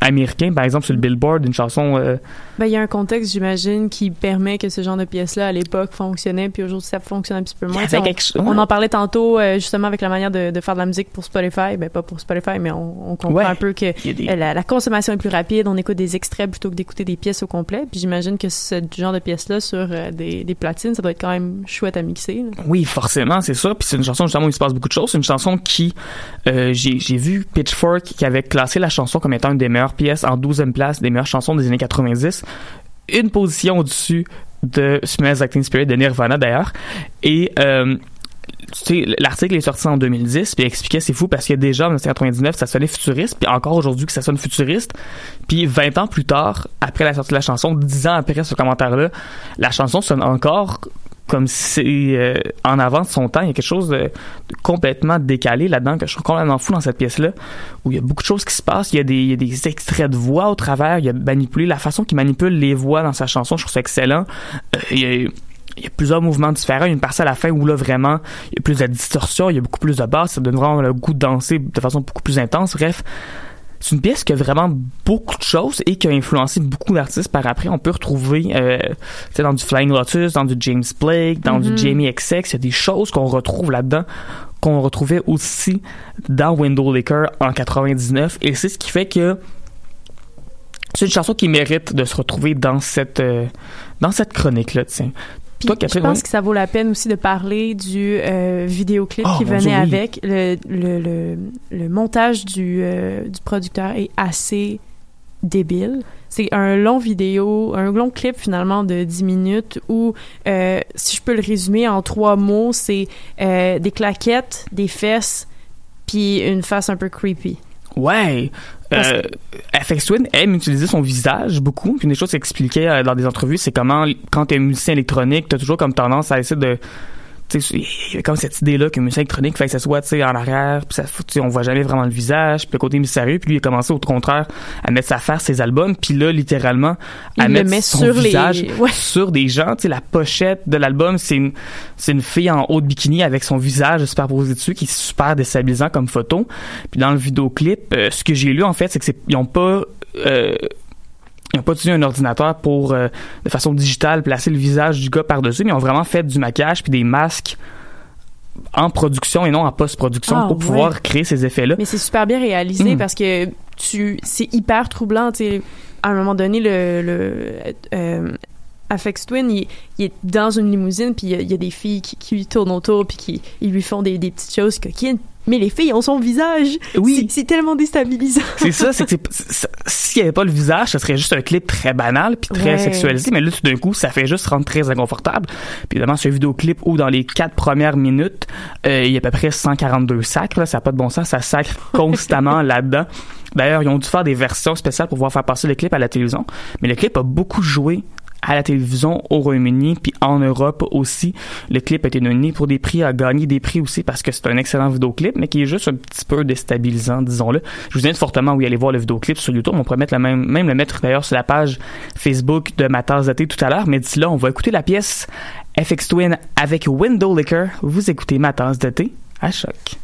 américains, par exemple, sur le Billboard, une chanson, euh, Ben, il y a un contexte, j'imagine, qui permet que ce genre de pièce-là, à l'époque, fonctionnait, puis aujourd'hui, ça fonctionne un petit peu moins. On, quelque en parlait tantôt, euh, justement, avec la manière de, de faire de la musique pour Spotify. Ben, pas pour Spotify, mais on, on comprend Ouais. un peu que des- euh, la, la consommation est plus rapide, on écoute des extraits plutôt que d'écouter des pièces au complet. Puis j'imagine que ce genre de pièces-là sur euh, des, des platines, ça doit être quand même chouette à mixer. là. Oui, forcément, c'est ça. Puis c'est une chanson justement où il se passe beaucoup de choses. C'est une chanson qui, j'ai vu Pitchfork qui avait classé la chanson comme étant une des meilleures pièces en 12e place des meilleures chansons des années 90. Une position au-dessus de Smells Teen Spirit de Nirvana d'ailleurs. Et euh, l'article est sorti en 2010, puis il expliquait c'est fou parce que déjà en 1999 ça sonnait futuriste, puis encore aujourd'hui que ça sonne futuriste, puis 20 ans plus tard, après la sortie de la chanson, 10 ans après ce commentaire-là, la chanson sonne encore comme si c'est euh, en avant de son temps. Il y a quelque chose de, complètement décalé là-dedans que je trouve complètement fou dans cette pièce-là, où il y a beaucoup de choses qui se passent. Il y a des, extraits de voix au travers. Il a manipulé la façon qu'il manipule les voix dans sa chanson. Je trouve ça excellent. Euh, il y a il y a plusieurs mouvements différents. Il y a une partie à la fin où là vraiment il y a plus de distorsion, il y a beaucoup plus de basse, ça donne vraiment le goût de danser de façon beaucoup plus intense. Bref, c'est une pièce qui a vraiment beaucoup de choses et qui a influencé beaucoup d'artistes par après. On peut retrouver euh, dans du Flying Lotus, dans du James Blake, dans du Jamie XX, il y a des choses qu'on retrouve là-dedans qu'on retrouvait aussi dans Window Liquor en 99 et c'est ce qui fait que c'est une chanson qui mérite de se retrouver dans cette euh, dans cette chronique là tiens Puis Toi, je pense oui? que ça vaut la peine aussi de parler du euh, vidéoclip Oh, qui venait Dieu, oui. avec. Le, le, le, le montage du, euh, du producteur est assez débile. C'est un long vidéo, un long clip finalement de 10 minutes où, euh, si je peux le résumer en trois mots, c'est euh, des claquettes, des fesses, puis une face un peu creepy. Ouais. Parce- Euh, FX Twin aime utiliser son visage beaucoup. Puis une des choses qu'il expliquait euh, dans des entrevues, c'est comment, quand t'es un musicien électronique, t'as toujours comme tendance à essayer de tu il y a comme cette idée-là que musique électronique fait que ça soit, en arrière, puis ça, on voit jamais vraiment le visage, puis le côté mystérieux, puis lui, il a commencé au contraire à mettre sa face, ses albums, puis là, littéralement, à Il mettre met son sur les- visage ouais. sur des gens, tu sais, la pochette de l'album, c'est une, c'est une fille en haut de bikini avec son visage superposé dessus, qui est super déstabilisant comme photo. Puis dans le vidéoclip, euh, ce que j'ai lu, en fait, c'est que c'est, ils ont pas, euh, ils n'ont pas utilisé un ordinateur pour, euh, de façon digitale, placer le visage du gars par-dessus, mais ils ont vraiment fait du maquillage puis des masques en production et non en post-production Ah, pour ouais. pouvoir créer ces effets-là. Mais c'est super bien réalisé Mm. parce que tu, c'est hyper troublant. tu sais. À un moment donné, le, le euh, Afex Twin, il, il est dans une limousine, puis il y a, il y a des filles qui, qui lui tournent autour, puis qui ils lui font des, des petites choses coquines. Mais les filles ont son visage. Oui. C'est- tellement déstabilisant. C'est ça, c'est que s'il n'y avait pas le visage, ce serait juste un clip très banal puis très Ouais. sexualisé, mais là tout d'un coup, ça fait juste rendre très inconfortable. Puis évidemment, un vidéoclip où dans les quatre premières minutes, euh, il y a à peu près 142 sacres, là, ça n'a pas de bon sens, ça sacre constamment là-dedans. D'ailleurs, ils ont dû faire des versions spéciales pour pouvoir faire passer le clip à la télévision, mais le clip a beaucoup joué à la télévision au Royaume-Uni puis en Europe aussi. Le clip a été nominé pour des prix, a gagné des prix aussi parce que c'est un excellent vidéoclip, mais qui est juste un petit peu déstabilisant, disons-le. Je vous invite fortement à y aller voir le vidéoclip sur YouTube. On pourrait mettre le même, le mettre d'ailleurs sur la page Facebook de ma tasse tout à l'heure, mais d'ici là, on va écouter la pièce FX Twin avec Window Liquor. Vous écoutez ma tasse thé à choc.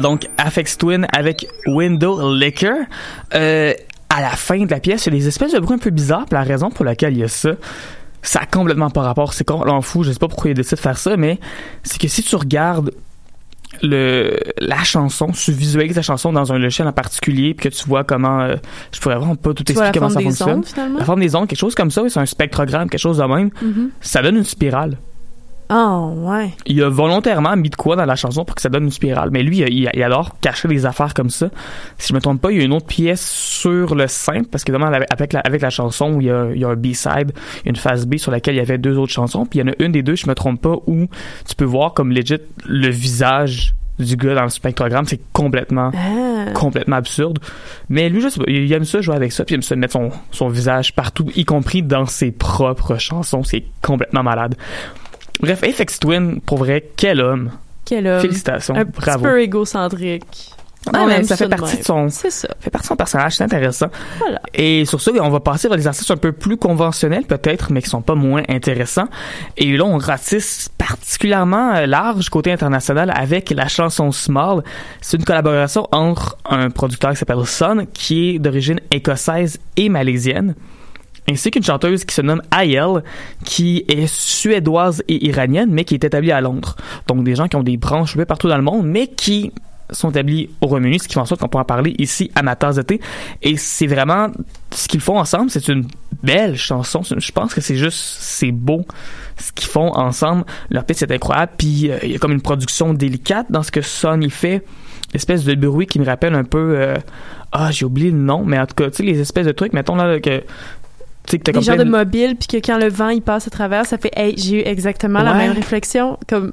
Donc Afex Twin avec Window Liquor. Euh, à la fin de la pièce, il y a des espèces de bruits un peu bizarres. puis La raison pour laquelle il y a ça, ça a complètement pas rapport. C'est complètement fou. Je sais pas pourquoi il décide de faire ça, mais c'est que si tu regardes le la chanson, tu visualises la chanson dans un logiciel en particulier, puis que tu vois comment, euh, je pourrais vraiment pas tout Tu expliquer comment ça forme des fonctionne. ondes? La forme des ondes, quelque chose comme ça, c'est un spectrogramme, quelque chose de même. Mhm. Ça donne une spirale. Ah, ouais. Il a volontairement mis de quoi dans la chanson pour que ça donne une spirale. Mais lui, il, il adore cacher des affaires comme ça. Si je me trompe pas, il y a une autre pièce sur le simple, parce que évidemment, avec la, avec la chanson, où il y a, il y a un B-side, une phase B sur laquelle il y avait deux autres chansons. Puis il y en a une des deux, je me trompe pas, où tu peux voir comme legit le visage du gars dans le spectrogramme. C'est complètement Ah. complètement absurde. Mais lui, il aime ça jouer avec ça, puis il aime ça mettre son, son visage partout, y compris dans ses propres chansons. C'est complètement malade. Bref, Aphex Twin, pour vrai, quel homme. Quel homme. Félicitations, Un bravo. petit peu égocentrique. Ah, On mais ça fait partie de son, C'est ça. fait partie de son personnage, c'est intéressant. Voilà. Et sur ça, on va passer vers des artistes un peu plus conventionnels peut-être, mais qui sont pas moins intéressants. Et là, on ratisse particulièrement euh, large côté international avec la chanson Small. C'est une collaboration entre un producteur qui s'appelle Son, qui est d'origine écossaise et malaisienne ainsi qu'une chanteuse qui se nomme Ayel, qui est suédoise et iranienne, mais qui est établie à Londres. Donc des gens qui ont des branches un peu partout dans le monde, mais qui sont établis au Royaume-Uni, ce qui fait en sorte qu'on peut en parler ici à Matas d'été. Et c'est vraiment ce qu'ils font ensemble, c'est une belle chanson. Je pense que c'est juste, c'est beau ce qu'ils font ensemble. Leur piste est incroyable, puis euh, il y a comme une production délicate dans ce que Son y fait. Espèce de bruit qui me rappelle un peu, euh, ah j'ai oublié le nom, mais en tout cas, tu sais les espèces de trucs, mettons là que tu sais que t'as Des comme plein de mobiles, puis que quand le vent il passe à travers, ça fait hey, j'ai eu exactement la même réflexion. Comme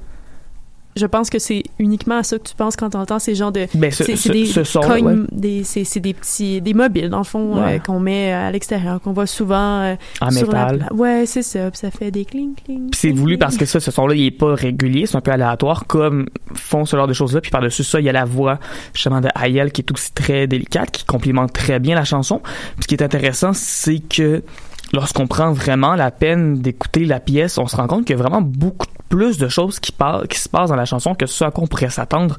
je pense que c'est uniquement à ça que tu penses quand t'entends ces genres de. Ben, ce- c'est ce- c'est des ce son, cognes- ouais. des c'est des petits des mobiles dans le fond Ouais. euh, qu'on met à l'extérieur, qu'on voit souvent euh, En sur la métal. pla- Ouais, c'est ça. Puis ça fait des cling cling. Puis c'est voulu parce que ça, ce son-là, il est pas régulier, c'est un peu aléatoire, comme font ce genre de choses-là. Puis par-dessus ça, il y a la voix, justement, de Ayel, qui est aussi très délicate, qui complimente très bien la chanson. Puis ce qui est intéressant, c'est que lorsqu'on prend vraiment la peine d'écouter la pièce, on se rend compte qu'il y a vraiment beaucoup plus de choses qui, se passent dans la chanson que ce à quoi on pourrait s'attendre.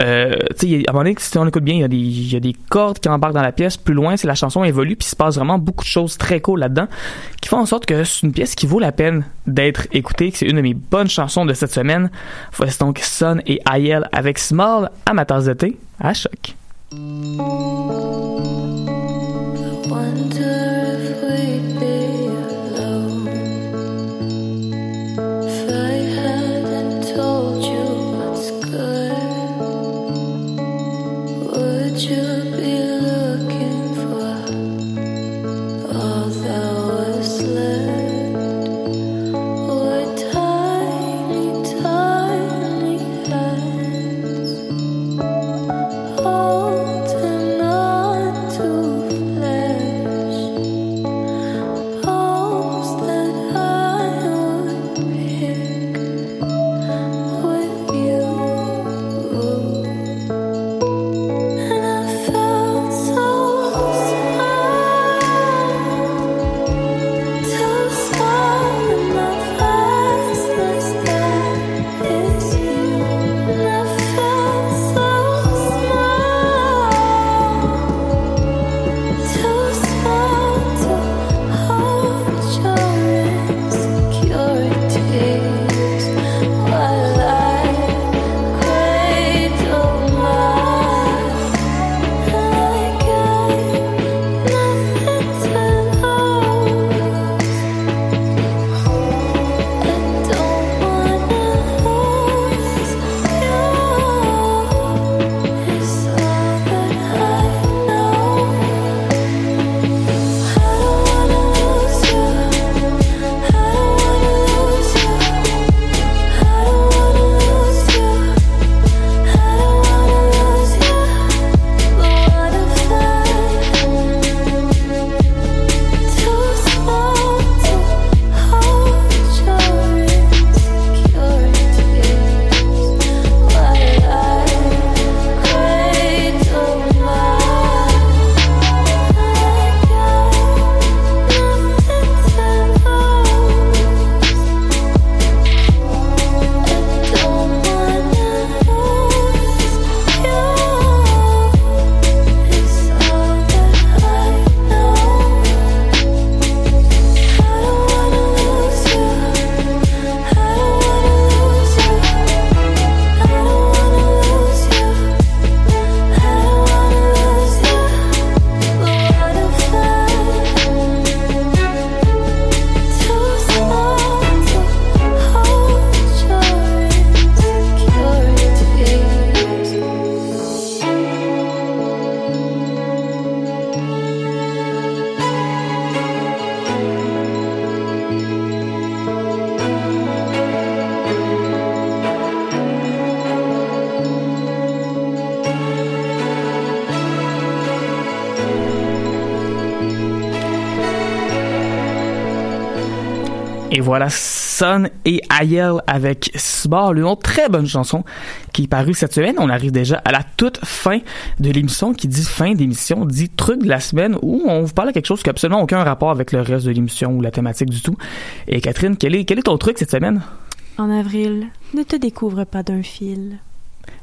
Euh, à un moment donné, si on écoute bien, il y, a des, y a des cordes qui embarquent dans la pièce. Plus loin, c'est la chanson évolue, puis il se passe vraiment beaucoup de choses très cool là-dedans, qui font en sorte que c'est une pièce qui vaut la peine d'être écoutée. que C'est une de mes bonnes chansons de cette semaine. Voici donc Son et Ayel avec Small à ma de thé à choc. Voilà Son et Ayel avec Sbar, une autre très bonne chanson qui est parue cette semaine. On arrive déjà à la toute fin de l'émission qui dit fin d'émission, dit truc de la semaine où on vous parle de quelque chose qui n'a absolument aucun rapport avec le reste de l'émission ou la thématique du tout. Et Catherine, est, quel est ton truc cette semaine? En avril, ne te découvre pas d'un fil.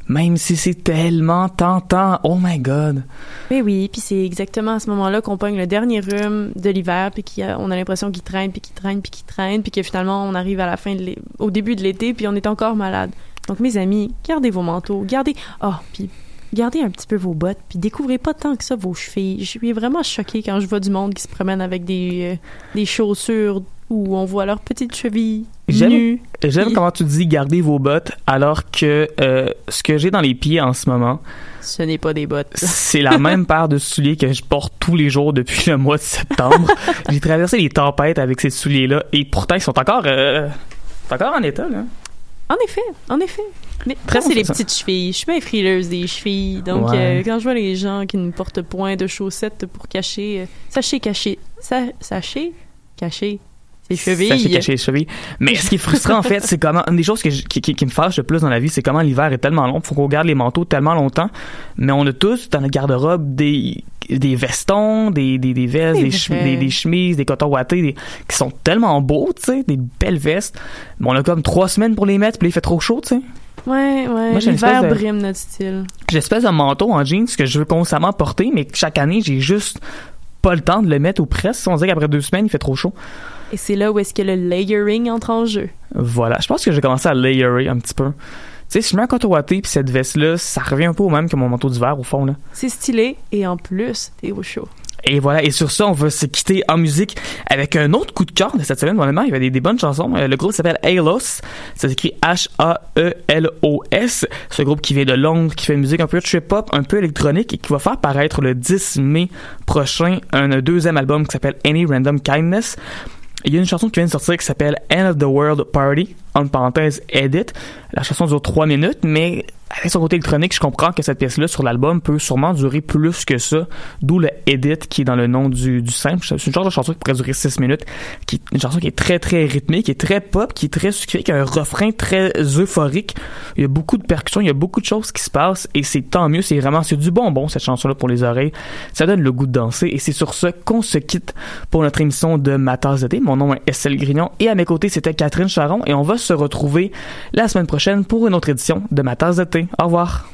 Même si c'est tellement tentant, oh my god. Oui, oui, puis c'est exactement à ce moment-là qu'on pogne le dernier rhume de l'hiver, puis qu'on a l'impression qu'il traîne, puis qu'il traîne, puis qu'il traîne, puis que finalement on arrive à la fin, de au début de l'été, puis on est encore malade. Donc mes amis, gardez vos manteaux, gardez, oh, puis gardez un petit peu vos bottes, puis découvrez pas tant que ça vos chevilles. Je suis vraiment choquée quand je vois du monde qui se promène avec des, euh, des chaussures où on voit leurs petites chevilles J'aime, comment tu dis garder vos bottes alors que euh, ce que j'ai dans les pieds en ce moment, Ce n'est pas des bottes. c'est la même paire de souliers que je porte tous les jours depuis le mois de septembre. j'ai traversé les tempêtes avec ces souliers-là et pourtant ils sont encore, euh, encore en état là. En effet, en effet. Mais moi, c'est les ça. petites chevilles. Je suis bien frileuse des chevilles. Donc, Ouais. euh, quand je vois les gens qui ne portent point de chaussettes pour cacher... sachez cacher... Sa, sachez cacher ses chevilles. Sachez cacher les chevilles. Mais ce qui est frustrant, en fait, c'est comment, une des choses que je- qui, qui, qui me fâche le plus dans la vie, c'est comment l'hiver est tellement long. Faut qu'on garde les manteaux tellement longtemps. Mais on a tous dans notre garde-robe des, des vestons, des, des, des vestes, des, chemises, des cotons des, qui sont tellement beaux, tu sais, des belles vestes. Mais on a comme trois semaines pour les mettre, puis il fait trop chaud, tu sais. Ouais, ouais. L'hiver de- brime notre style. J'ai une espèce de manteau en jeans que je veux constamment porter, mais que chaque année, j'ai juste pas le temps de le mettre ou presque. On dirait qu'après deux semaines, il fait trop chaud. Et c'est là où est-ce que le layering entre en jeu. Voilà. Je pense que j'ai commencé à layerer un petit peu. Tu sais, si je mets un coton watté puis cette veste-là, ça revient un peu au même que mon manteau d'hiver, au fond, là. C'est stylé et en plus, t'es au chaud. Et voilà. Et sur ça, on va se quitter en musique avec un autre coup de cœur de cette semaine. Honnêtement, il y avait des, des bonnes chansons. Euh, Le groupe s'appelle Halos. Ça s'écrit H-A-E-L-O-S. Un groupe qui vient de Londres, qui fait une musique un peu trip-hop, un peu électronique et qui va faire paraître le 10 mai prochain un deuxième album qui s'appelle Any Random Kindness. Il y a une chanson qui vient de sortir qui s'appelle End of the World Party, entre parenthèses, Edit. La chanson dure 3 minutes, mais avec son côté électronique, je comprends que cette pièce-là sur l'album peut sûrement durer plus que ça, d'où le Edit qui est dans le nom du, du simple. C'est une genre de chanson qui pourrait durer 6 minutes, qui est une chanson qui est très très rythmique, qui est très pop, qui est très sucrée, qui a un refrain très euphorique. Il y a beaucoup de percussions, il y a beaucoup de choses qui se passent et c'est tant mieux, c'est vraiment c'est du bonbon cette chanson-là pour les oreilles. Ça donne le goût de danser et c'est sur ce qu'on se quitte pour notre émission de Ma tasse de. Mon nom est Estelle Grignon et à mes côtés c'était Catherine Charon et on va se retrouver la semaine prochaine pour une autre édition de Ma tasse de. Au revoir.